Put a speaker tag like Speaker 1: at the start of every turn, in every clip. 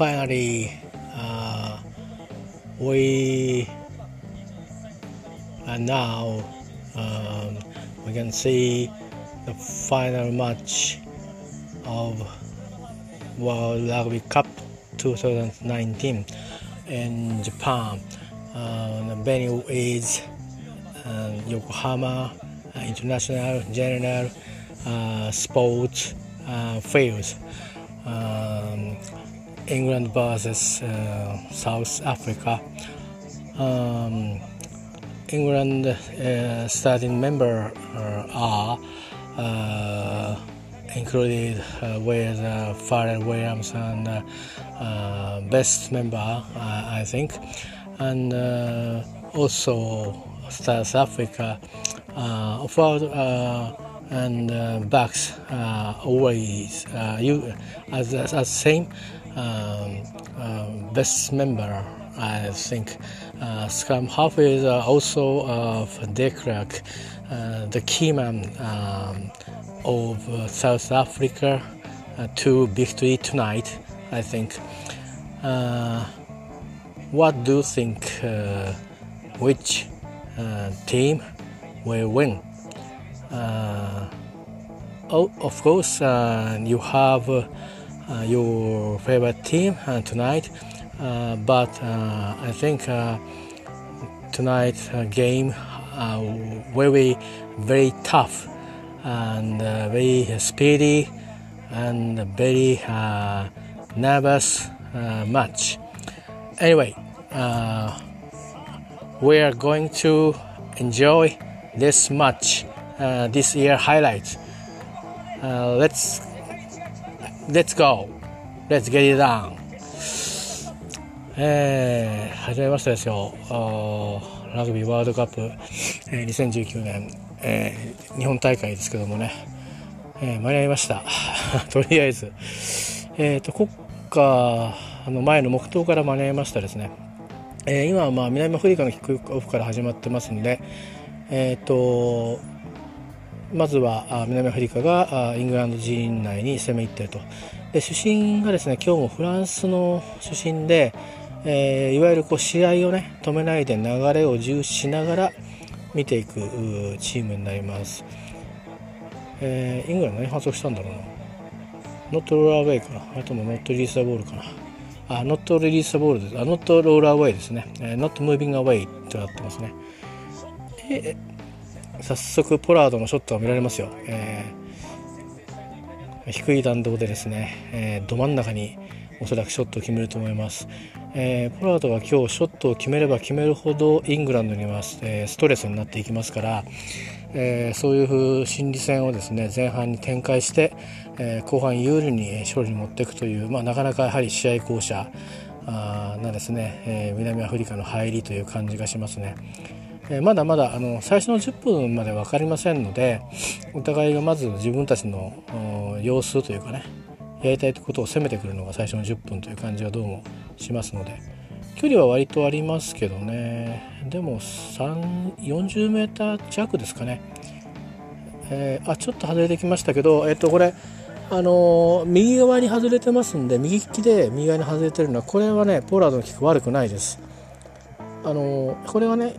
Speaker 1: finally, uh, we are now um, we can see the final match of World Rugby Cup 2019 in Japan. Uh, the venue is uh, Yokohama International General uh, Sports uh, Fields. Um, England versus uh, South Africa. Um, England uh, starting member uh, are uh, included uh, with uh, Pharrell Williams and best member, I think, and also South Africa uh, forward and backs always you as, as same um, um, best member I think. Uh, Scrum half is uh, also of De Klerk, uh, the key man um, of uh, South Africa uh, to victory tonight I think. Uh, what do you think uh, which uh, team will win? Uh, oh, of course uh, you have uh, uh, your favorite team uh, tonight uh, but uh, I think uh, tonight's uh, game uh, will be very tough and uh, very speedy and very uh, nervous uh, match. Anyway, uh, we are going to enjoy this match, uh, this year highlight. Uh, let's let's go. Let's get it down. えー、始めましたですよ。あーラグビーワールドカップ、えー2019年、えー日本大会ですけどもね、えー間に合いました。とりあえず。えっ、と、国歌の前の黙祷から間に合いましたですね。えー今はまあ南アフリカのキックオフから始まってますんで、えっ、と、まずは南アフリカがイングランド陣内に攻め入っていると。で主審がですね今日もフランスの主審で、えーいわゆるこう試合をね止めないで流れを重視しながら見ていくチームになります、えーイングランド何発音したんだろうな。ノットローラーウェイかな。あともノットリリースアボールかな。あノットリリースアボールです。あノットローラーウェイですね、えー、ノットムービングアウェイとなってますね。え早速ポラードのショットが見られますよ、えー低い弾道でですね、えーど真ん中におそらくショットを決めると思います、えーポラードは今日ショットを決めれば決めるほどイングランドには、えーストレスになっていきますから、えーそういう心理戦をですね前半に展開して、えー後半有利に勝利に持っていくという、まあ、なかなかやはり試合巧者なですね、えー南アフリカの入りという感じがしますね。えまだまだあの最初の10分まで分かりませんのでお互いがまず自分たちの様子というかねやりたいことを攻めてくるのが最初の10分という感じがどうもしますので距離は割とありますけどね。でも40メーター弱ですかね、えーあちょっと外れてきましたけど、えっとこれあのー右側に外れてますんで右利きで右側に外れてるのはこれはねポーラードのキック悪くないです。あのこれはね、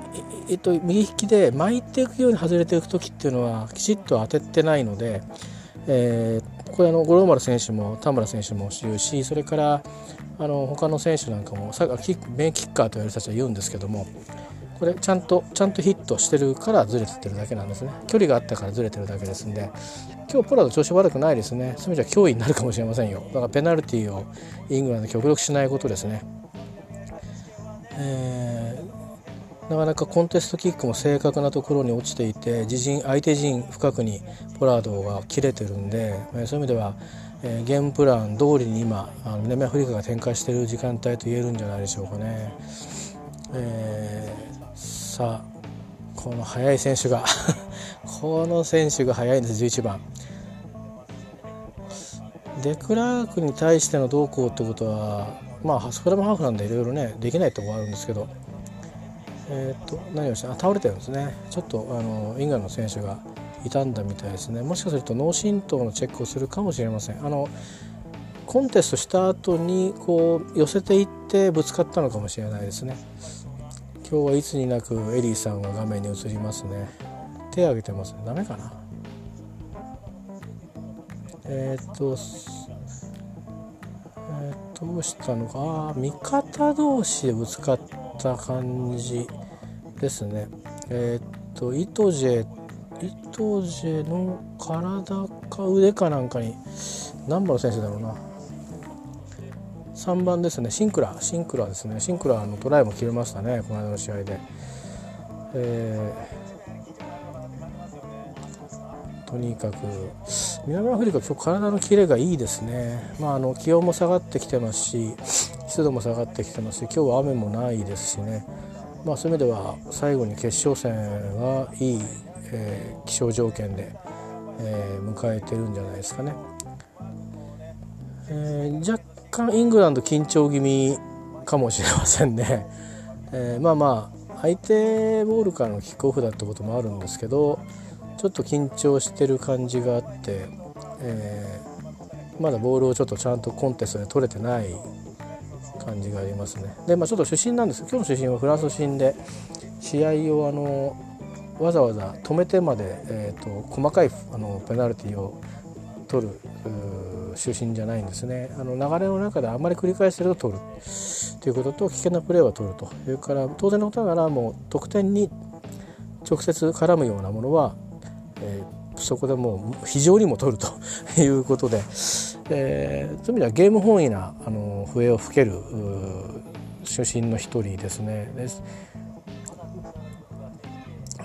Speaker 1: えっと、右利きで巻いていくように外れていく時っていうのはきちっと当ててないので、えーこれあの五郎丸選手も田村選手も言うしそれからあの他の選手なんかもさキックメインキッカーと言われる人たちは言うんですけどもこれちゃんとちゃんとヒットしてるからずれてってるだけなんですね。距離があったからずれてるだけですんで今日ポラード調子悪くないですね。そういう意味じゃ脅威になるかもしれませんよ。だからペナルティーをイングランド極力しないことですね。えーなかなかコンテストキックも正確なところに落ちていて自陣相手陣深くにポラードが切れてるんで、えそういう意味では、えゲームプラン通りに今あの南アフリカが展開している時間帯と言えるんじゃないでしょうかね。えーさあこの速い選手が この選手が速いんです11番。デクラークに対してのどうこうってことはまあスクラムハーフなんでいろいろねできないところあるんですけど。えー、と何をしてあ倒れてるんですね。ちょっとあのイングランドの選手が傷んだみたいですね。もしかすると脳震盪のチェックをするかもしれません。あのコンテストした後にこう寄せていってぶつかったのかもしれないですね。今日はいつになくエリーさんが画面に映りますね。手を挙げてますね。ダメかな？えー、っとえー、どうしたのか？味方同士でぶつかった感じですね。えー、っとイトジェイトジェの体か腕かなんかに何番の選手だろうな。3番ですね。シンクラシンクラですね。シンクラのトライも切れましたね。この間の試合で、えー、とにかく南アフリカ今日体のキレがいいですね、まあ、あの気温も下がってきてますし湿度も下がってきてますし今日は雨もないですしね、まあ、そういう意味では最後に決勝戦はいい、えー、気象条件で、えー、迎えてるんじゃないですかね。えー、若干イングランド緊張気味かもしれませんね。え、まあまあ相手ボールからのキックオフだってこともあるんですけどちょっと緊張してる感じがあって、えー、まだボールをちょっとちゃんとコンテストで取れてない感じがありますね。でまあちょっと出身なんです。今日の出身はフランス出身で試合をあのわざわざ止めてまで、えーと、細かいあのペナルティを取る出身じゃないんですね。あの流れの中であんまり繰り返してると取るということと危険なプレーは取ると。それから当然のことながらもう得点に直接絡むようなものは、えー、そこでもう非常にも取るということで、えー、そういう意味ではゲーム本位なあの笛を吹ける出身の一人ですね。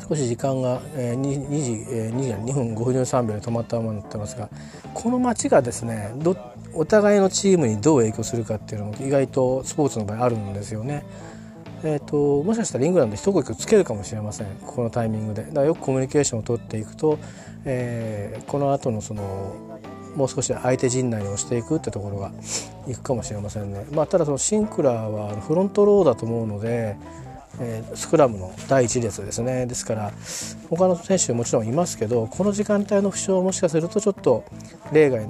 Speaker 1: 少し時間が、えー、2, 2時、えー、2, 時2分53秒で止まったままになってますがこの街がですねどお互いのチームにどう影響するかっていうのも意外とスポーツの場合あるんですよね。えーと、もしかしたらイングランド一呼吸つけるかもしれません。ここのタイミングで。だからよくコミュニケーションを取っていくと、えー、この後のそのもう少し相手陣内に押していくってところがいくかもしれませんね、まあ、ただそのシンクラーはフロントローだと思うのでえー、スクラムの第一列ですね。ですから他の選手もちろんいますけどこの時間帯の負傷もしかするとちょっと例外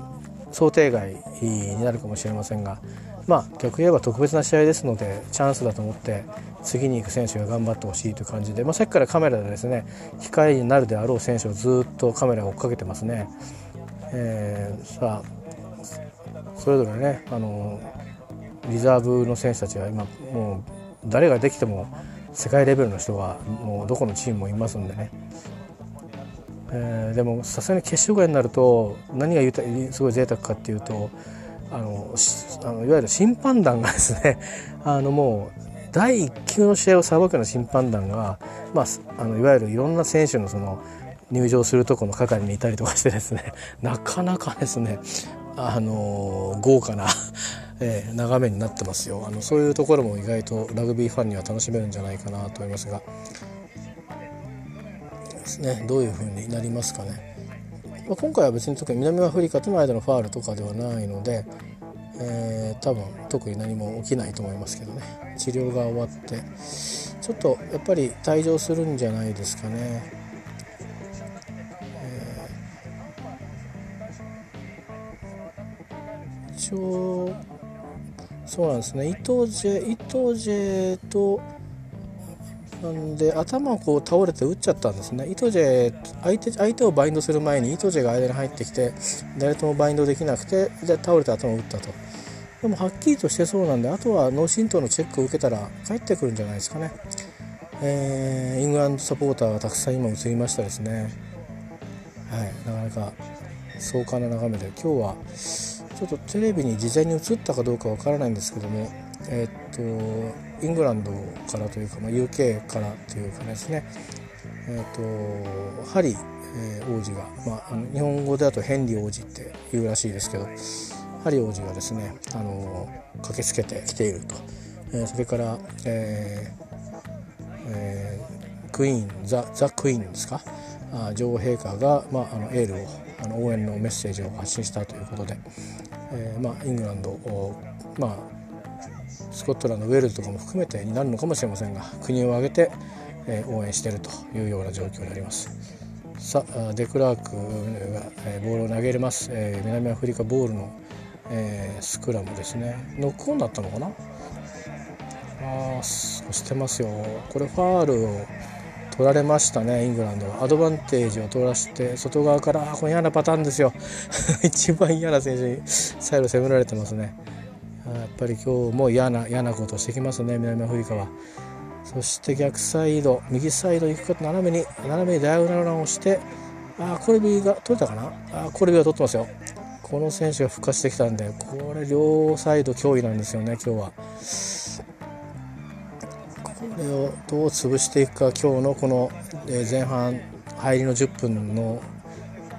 Speaker 1: 想定外になるかもしれませんがまあ逆言えば特別な試合ですのでチャンスだと思って次に行く選手が頑張ってほしいという感じで、まあ、さっきからカメラでですね控えになるであろう選手をずっとカメラが追っかけてますね。えー、さあそれぞれねあのリザーブの選手たちは今もう誰ができても世界レベルの人がもうどこのチームもいますんでね、えー、でもさすがに決勝ぐらいになると何がすごい贅沢かっていうとあのあのいわゆる審判団がですね あのもう第1級の試合を裁くような審判団が、まあ、あのいわゆるいろんな選手のその入場するところの係にいたりとかしてですね なかなかですねあの豪華な えー、眺めになってますよ。あのそういうところも意外とラグビーファンには楽しめるんじゃないかなと思いますが。ですね。どういう風になりますかね、まあ、今回は別に特に南アフリカとの間のファールとかではないので、えー、多分特に何も起きないと思いますけどね。治療が終わって。ちょっとやっぱり退場するんじゃないですかね。一応そうなんですね。伊藤ジェ伊藤ジェとんで頭をこう倒れて打っちゃったんですね。伊藤ジェ相手相手をバインドする前に伊藤ジェが間に入ってきて誰ともバインドできなくてで倒れて頭を打ったと。でもはっきりとしてそうなんであとは脳震盪のチェックを受けたら帰ってくるんじゃないですかね。えー、イングランドサポーターがたくさん今映りましたですね。はい。なかなか壮観な眺めで。今日はちょっとテレビに事前に映ったかどうかわからないんですけども、えー、っとイングランドからというか、まあ、UK からというかですね、えー、っとハリー、王子が、まあ、日本語でだとヘンリー王子って言うらしいですけどハリー王子がですね、あの駆けつけてきていると、えー、それから、えーえー、クイーンザ・ザ・クイーンですか？あ女王陛下が、まあ、あのエールをあの応援のメッセージを発信したということで、えー、まあ、イングランドをまあ、スコットランドウェールズとかも含めてになるのかもしれませんが国を挙げて、え、応援しているというような状況になります。さあデクラークが、え、ボールを投げれます、え、南アフリカボールの、え、スクラムですね。ノックオンだったのかな？あしてますよ。これファールを取られましたねイングランドは。アドバンテージを取らせて外側からこれ嫌なパターンですよ。一番嫌な選手にサイド攻められてますね。ぱり今日も嫌な嫌なことをしてきますね。南アフリカは。そして逆サイド右サイド行くか斜めに斜めにダイアゴナルランをしてあコルビーが取れたかな。あコルビーが取ってますよ。この選手が復活してきたんでこれ両サイド脅威なんですよね今日は。これをどう潰していくか今日のこの前半入りの10分の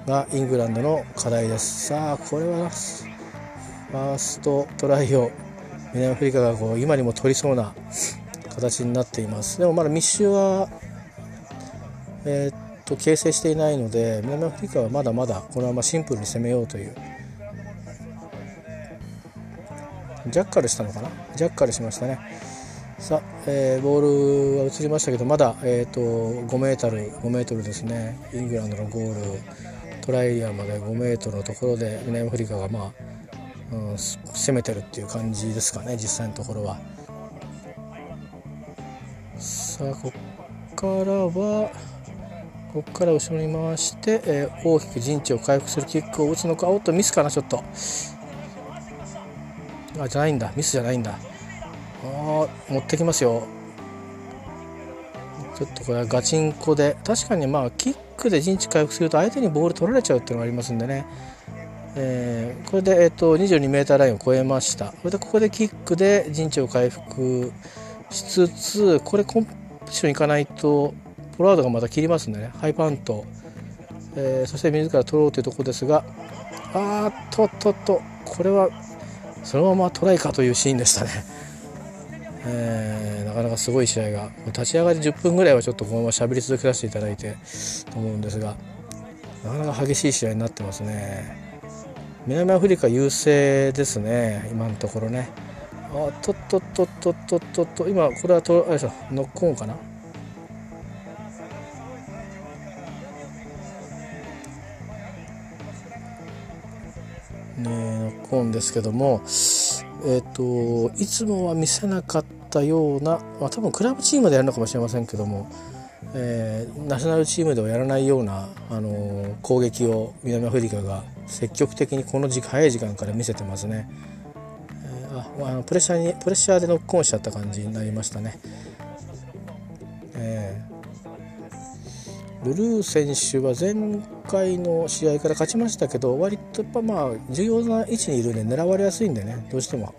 Speaker 1: がイングランドの課題です。さあこれはファーストトライを南アフリカがこう今にも取りそうな形になっています。でもまだ密集は、えー、っと形成していないので南アフリカはまだまだこのままシンプルに攻めようという。ジャッカルしたのかな？ジャッカルしましたね。さあ、えー、ボールは移りましたけどまだ、えーと、5メートル5メートルですね。イングランドのゴールトライエリアまで5メートルのところで南アフリカがまあうん、攻めてるっていう感じですかね実際のところは。さあこっからはこっから後ろに回して、えー、大きく陣地を回復するキックを打つのかおっとミスかなちょっと。あじゃないんだ。ミスじゃないんだ。あ持ってきますよ。ちょっとこれはガチンコで。確かにまあキックで陣地回復すると相手にボール取られちゃうっていうのがありますんでね。えー、これで、えーと、22m ラインを超えました。それでここでキックで陣地を回復しつつこれコンプションいかないとポラードがまた切りますんでね。ハイパント、えー、そして自ら取ろうというところですがあーっとっとっと。これはそのままトライかというシーンでしたね、えー、なかなかすごい試合が。立ち上がり10分ぐらいはちょっとこのまま喋り続けさせていただいてと思うんですがなかなか激しい試合になってますね。南アフリカ優勢ですね今のところね。あとっとっとっとっとっとっと今これはとあれでしょノックオンかな？ねノックオンですけどもえっ、ー、といつもは見せなかったような、まあ、多分クラブチームでやるのかもしれませんけどもえー、ナショナルチームではやらないような、あのー、攻撃を南アフリカが積極的にこの時早い時間から見せてますね、えー、ああのプレッシャーにプレッシャーでノックオンしちゃった感じになりましたね、えー、ルルー選手は前回の試合から勝ちましたけど割とやっぱまあ重要な位置にいるんで狙われやすいんでねどうしても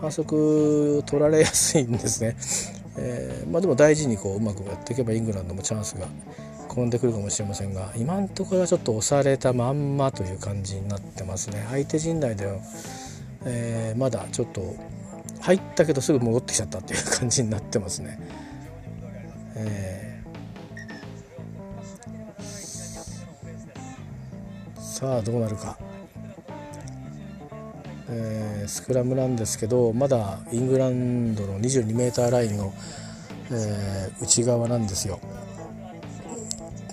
Speaker 1: 反則取られやすいんですね。えー、まあ、でも大事にこううまくやっていけばイングランドもチャンスが転んでくるかもしれませんが今のところはちょっと押されたまんまという感じになってますね相手陣内では、えー、まだちょっと入ったけどすぐ戻ってきちゃったっていう感じになってますね。えー、さあどうなるか。えー、スクラムなんですけどまだイングランドの 22m ラインの、えー、内側なんですよ。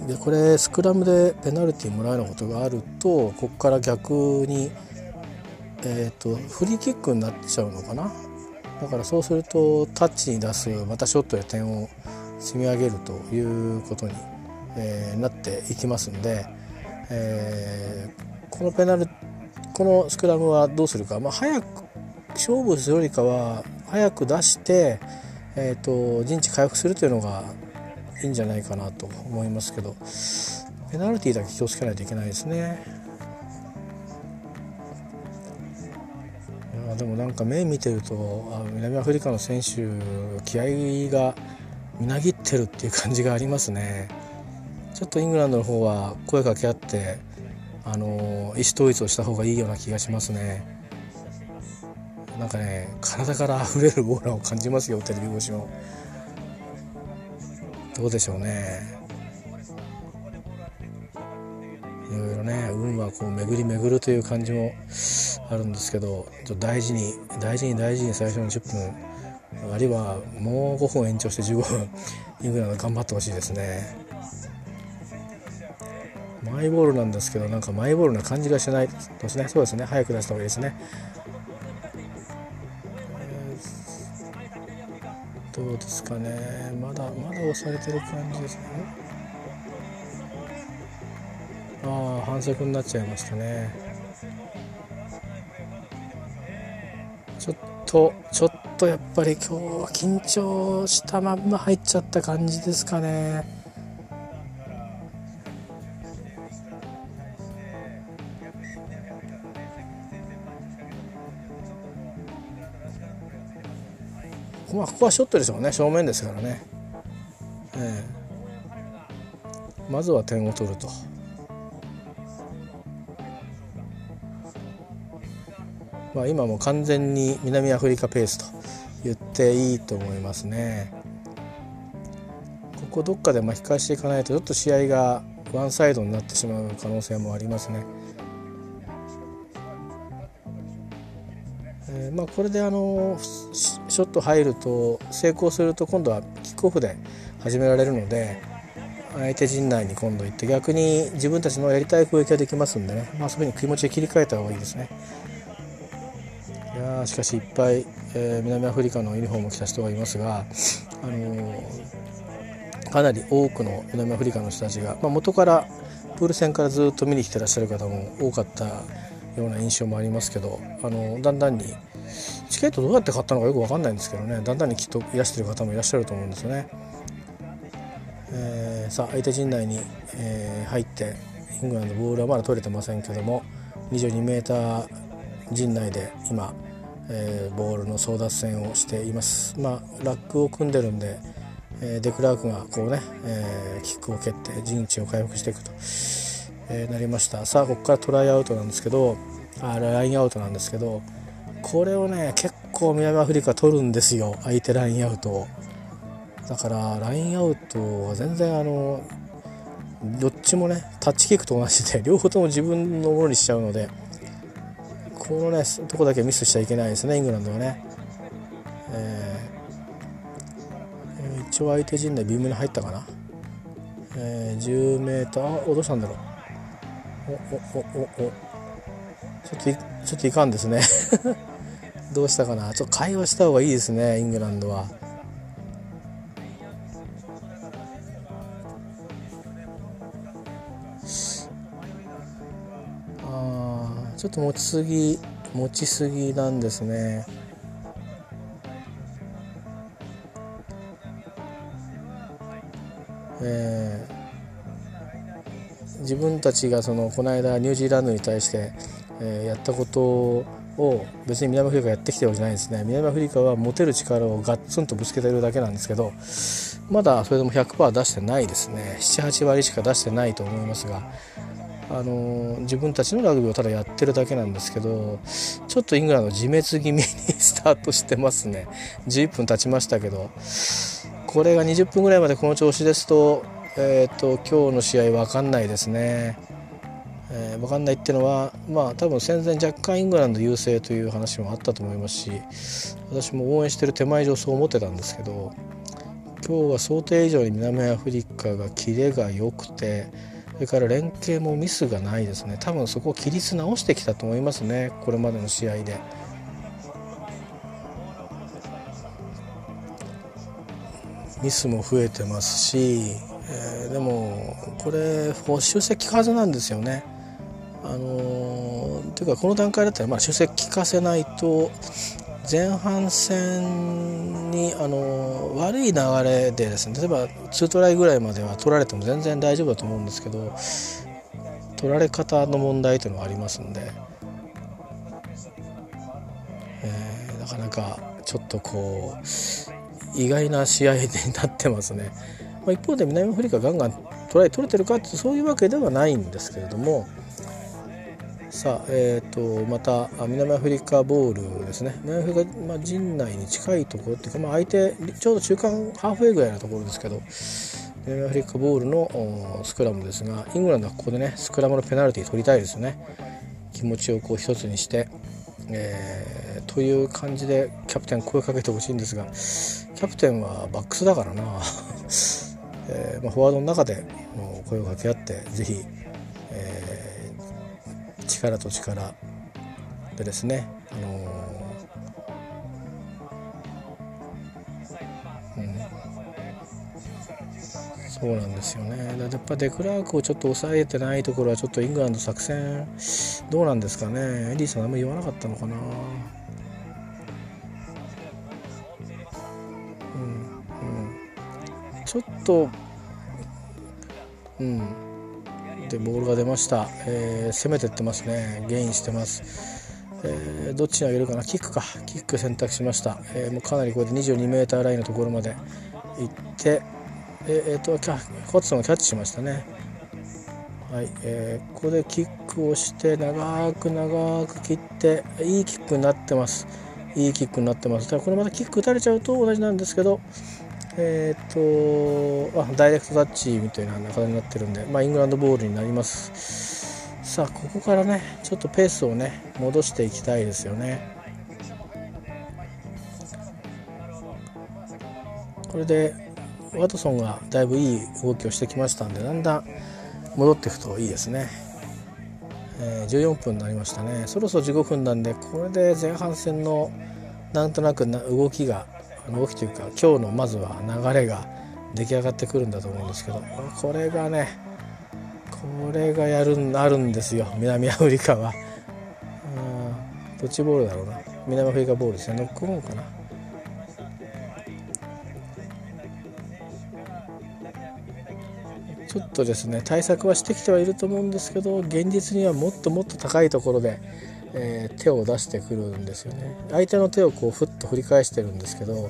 Speaker 1: でこれスクラムでペナルティーもらうようなことがあるとここから逆に、えーと、フリーキックになっちゃうのかな？だからそうするとタッチに出すまたショットで点を積み上げるということに、えー、なっていきますんで、えー、このペナルこのスクラムはどうするか、まあ、早く勝負するよりかは早く出して、えーと、陣地回復するというのがいいんじゃないかなと思いますけどペナルティーだけ気をつけないといけないですね。いやでもなんか目見てるとあ南アフリカの選手気合がみなぎってるっていう感じがありますね。ちょっとイングランドの方は声かけ合ってあの意思統一をした方がいいような気がしますね。なんかね体から溢れるオーラを感じますよテレビ越しのどうでしょうね。いろいろね運はこう巡り巡るという感じもあるんですけどちょっと大事に大事に大事に最初の10分あるいはもう5分延長して15分イングランド頑張ってほしいですね。マイボールなんですけどなんかマイボールな感じがしないですね。そうですね。早く出した方がいいですね、どうですかね。まだまだ押されてる感じですね。ああ反則になっちゃいましたね。ちょっとちょっとやっぱり今日は緊張したまんま入っちゃった感じですかね。まあここはショットでしょうね正面ですからね、えー、まずは点を取ると。まあ、今も完全に南アフリカペースと言っていいと思いますね。ここどっかで巻き返していかないとちょっと試合がワンサイドになってしまう可能性もありますね。えー、まあ、これであのショット入ると成功すると今度はキックオフで始められるので相手陣内に今度行って逆に自分たちのやりたい攻撃ができますんでね、まあ、そういうふうに気持ちで切り替えた方がいいですね。いやしかしいっぱい、えー、南アフリカのユニフォームを着た人がいますが、あのー、かなり多くの南アフリカの人たちが、まあ、元からプール戦からずっと見に来てらっしゃる方も多かったような印象もありますけど、あのー、だんだんにチケットどうやって買ったのかよく分かんないんですけどねだんだんにきっといらしてる方もいらっしゃると思うんですよね。えー、さあ相手陣内に、えー、入ってイングランドボールはまだ取れてませんけども 22m 陣内で今、えー、ボールの争奪戦をしています。まあ、ラックを組んでるんで、え、デクラークがこうね、えー、キックを蹴って陣地を回復していくと、えー、なりましたさあここからトライアウトなんですけどあラインアウトなんですけどこれをね結構南アフリカ取るんですよ。相手ラインアウトを。だからラインアウトは全然あのどっちもねタッチキックと同じで 両方とも自分のものにしちゃうのでこのねとこだけミスしちゃいけないですねイングランドはね、えー、一応相手陣内ビームに入ったかな、えー、10メーターあどうしたんだろう。おおおおお。ちょっといかんですね。どうしたかな？ちょっと会話した方がいいですねイングランドは。あちょっと持ちすぎ持ちすぎなんですね。えー、自分たちがそのこの間ニュージーランドに対して、えー、やったことをを別に南アフリカやってきてるわけじゃないですね。南アフリカは持てる力をガッツンとぶつけてるだけなんですけどまだそれでも100%出してないですね。78割しか出してないと思いますがあの自分たちのラグビーをただやってるだけなんですけどちょっとイングランド自滅気味にスタートしてますね。11分経ちましたけどこれが20分ぐらいまでこの調子ですと,、えーと、と今日の試合分かんないですね。えー、分かんないっていうのはまあ多分戦前若干イングランド優勢という話もあったと思いますし私も応援してる手前上そう思ってたんですけど今日は想定以上に南アフリカがキレが良くてそれから連携もミスがないですね多分そこを規律直してきたと思いますねこれまでの試合で。ミスも増えてますし、えー、でもこれ補修正効かずなんですよね。あのー、というかこの段階だったらまあ修正効かせないと前半戦に、あのー、悪い流れでですね例えば2トライぐらいまでは取られても全然大丈夫だと思うんですけど取られ方の問題というのはありますんで、えー、なかなかちょっとこう意外な試合になってますね。まあ、一方で南アフリカガンガントライ取れてるかってそういうわけではないんですけれどもさあ、えーと、また南アフリカボールですね。南アフリカ、まあ、陣内に近いところっていうか、まあ、相手ちょうど中間ハーフウェイぐらいのところですけど南アフリカボールのスクラムですがイングランドはここでねスクラムのペナルティー取りたいですね。気持ちをこう一つにして、えー、という感じでキャプテン声かけてほしいんですがキャプテンはバックスだからな、えーまあ、フォワードの中で声を掛け合ってぜひ力と力。でですね、あのー、うん、そうなんですよね。だやっぱデクラークをちょっと抑えてないところはちょっとイングランド作戦どうなんですかね。エディさんあんま言わなかったのかな。うん。うん。ちょっとうん。でボールが出ました、えー、攻めてってますね。ゲインしてます、えー、どっちに上げるかな？キックか。キック選択しました、えー、もうかなりこれで 22m ラインのところまで行ってえー、っとホッツソンがキャッチしましたね。はい、えー、ここでキックをして長く長く切っていいキックになってます。いいキックになってます。ただこれまたキック打たれちゃうと同じなんですけどえー、っとあダイレクトタッチみたいな中になってるんで、まあ、イングランドボールになります。さあここからねちょっとペースをね戻していきたいですよね。これでワトソンがだいぶいい動きをしてきましたんでだんだん戻っていくといいですね、えー、14分になりましたね。そろそろ15分なんでこれで前半戦のなんとなくな動きが動きというか。今日のまずは流れが出来上がってくるんだと思うんですけど。これがねこれがやるなるんですよ。南アフリカは。どっちボールだろうな。南アフリカボールですね。ノックオンかな。ちょっとですね対策はしてきてはいると思うんですけど現実にはもっともっと高いところでえー、手を出してくるんですよね相手の手をこうふっと振り返してるんですけど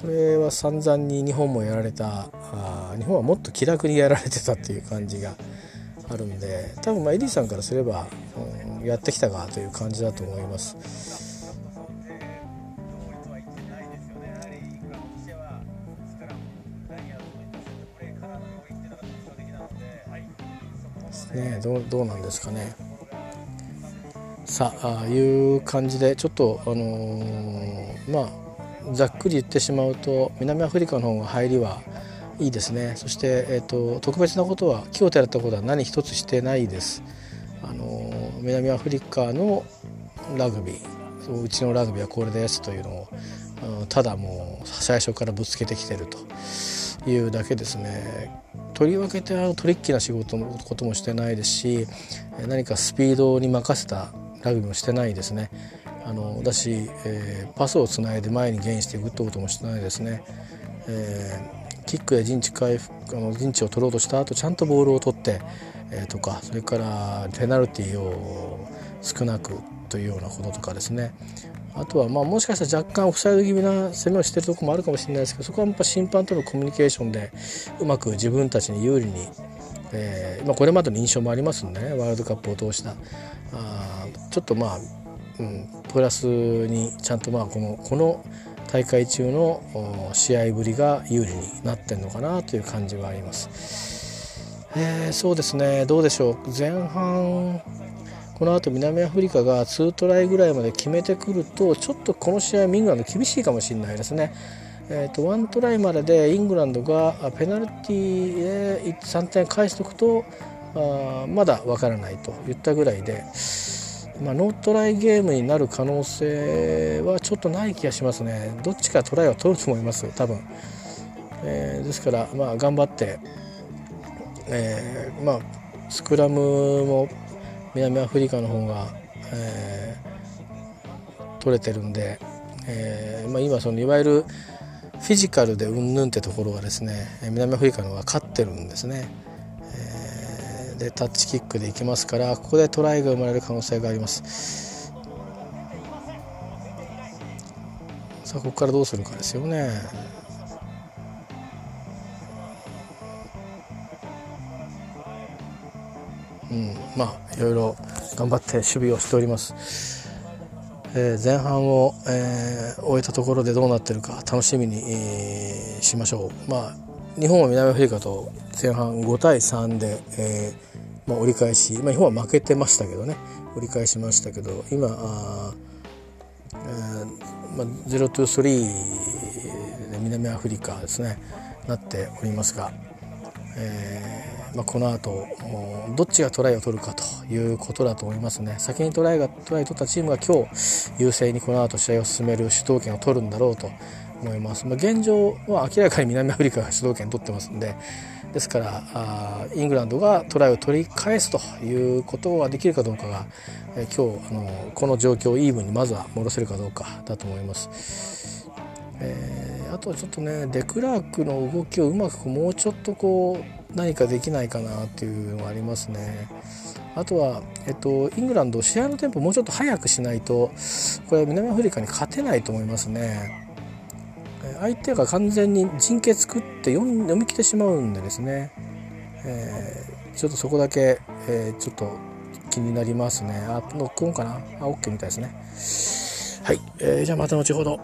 Speaker 1: これは散々に日本もやられたあ日本はもっと気楽にやられてたっていう感じがあるんで多分まあエディさんからすれば、うん、やってきたかという感じだと思います。ねどうどうなんですかね。さあいう感じでちょっとあのー、まあざっくり言ってしまうと南アフリカの方が入りはいいですねそして、えーと、特別なことは木を照らったことは何一つしてないです。あのー、南アフリカのラグビーうちのラグビーはこれですというのをただもう最初からぶつけてきてるというだけですね。とりわけてあのトリッキーな仕事のこともしてないですし何かスピードに任せたラグビーもしてないですね。あのだし、えー、パスをつないで前にゲインしていくってこともしてないですね、えー、キックや陣地回復あの陣地を取ろうとした後ちゃんとボールを取って、えー、とかそれからペナルティーを少なくというようなこととかですね。あとはまあもしかしたら若干オフサイド気味な攻めをしてるとこもあるかもしれないですけどそこはやっぱ審判とのコミュニケーションでうまく自分たちに有利に、えーまあ、これまでの印象もありますんでねワールドカップを通したあちょっとまあ、うん、プラスにちゃんとまあこのこの大会中の試合ぶりが有利になってんのかなという感じはあります。えー、そうですねどうでしょう前半この後南アフリカが2トライぐらいまで決めてくるとちょっとこの試合イングランド厳しいかもしれないですね。えーと、1トライまででイングランドがペナルティーで3点返しておくとあまだわからないといったぐらいで、まあ、ノートライゲームになる可能性はちょっとない気がしますね。どっちかトライは取ると思います多分、えー、ですから、まあ、頑張って、えー、まあ、スクラムも南アフリカの方が、えー、取れてるんで、えまあ、今そのいわゆるフィジカルでうんぬんってところがですね南アフリカの方が勝ってるんですね。でタッチキックでいきますからここでトライが生まれる可能性があります。さあここからどうするかですよね。うんまあいろいろ頑張って守備をしております、えー、前半を、えー、終えたところでどうなってるか楽しみに、えー、しましょう。まあ日本は南アフリカと前半5対3で、えまあ、折り返し、まあ、日本は負けてましたけどね。折り返しましたけど今あ、えーまあ、0-3で南アフリカですねなっておりますが、えまあ、この後どっちがトライを取るかということだと思いますね先にトライがトライを取ったチームが今日優勢にこの後試合を進める主導権を取るんだろうと思います、まあ、現状は明らかに南アフリカが主導権取ってますんでですからあイングランドがトライを取り返すということはできるかどうかが、え今日あのこの状況をイーブンにまずは戻せるかどうかだと思います。えー、あとはちょっとねデクラークの動きをうまくもうちょっとこう何かできないかなっていうのがありますね。あとは、えっと、イングランド試合のテンポもうちょっと速くしないとこれ南アフリカに勝てないと思いますね。相手が完全に陣形作って読み切ってしまうんでですね、えー、ちょっとそこだけ、えー、ちょっと気になりますね。あノックオンかな？あ OK みたいですね。はい、えー、じゃあまた後ほど。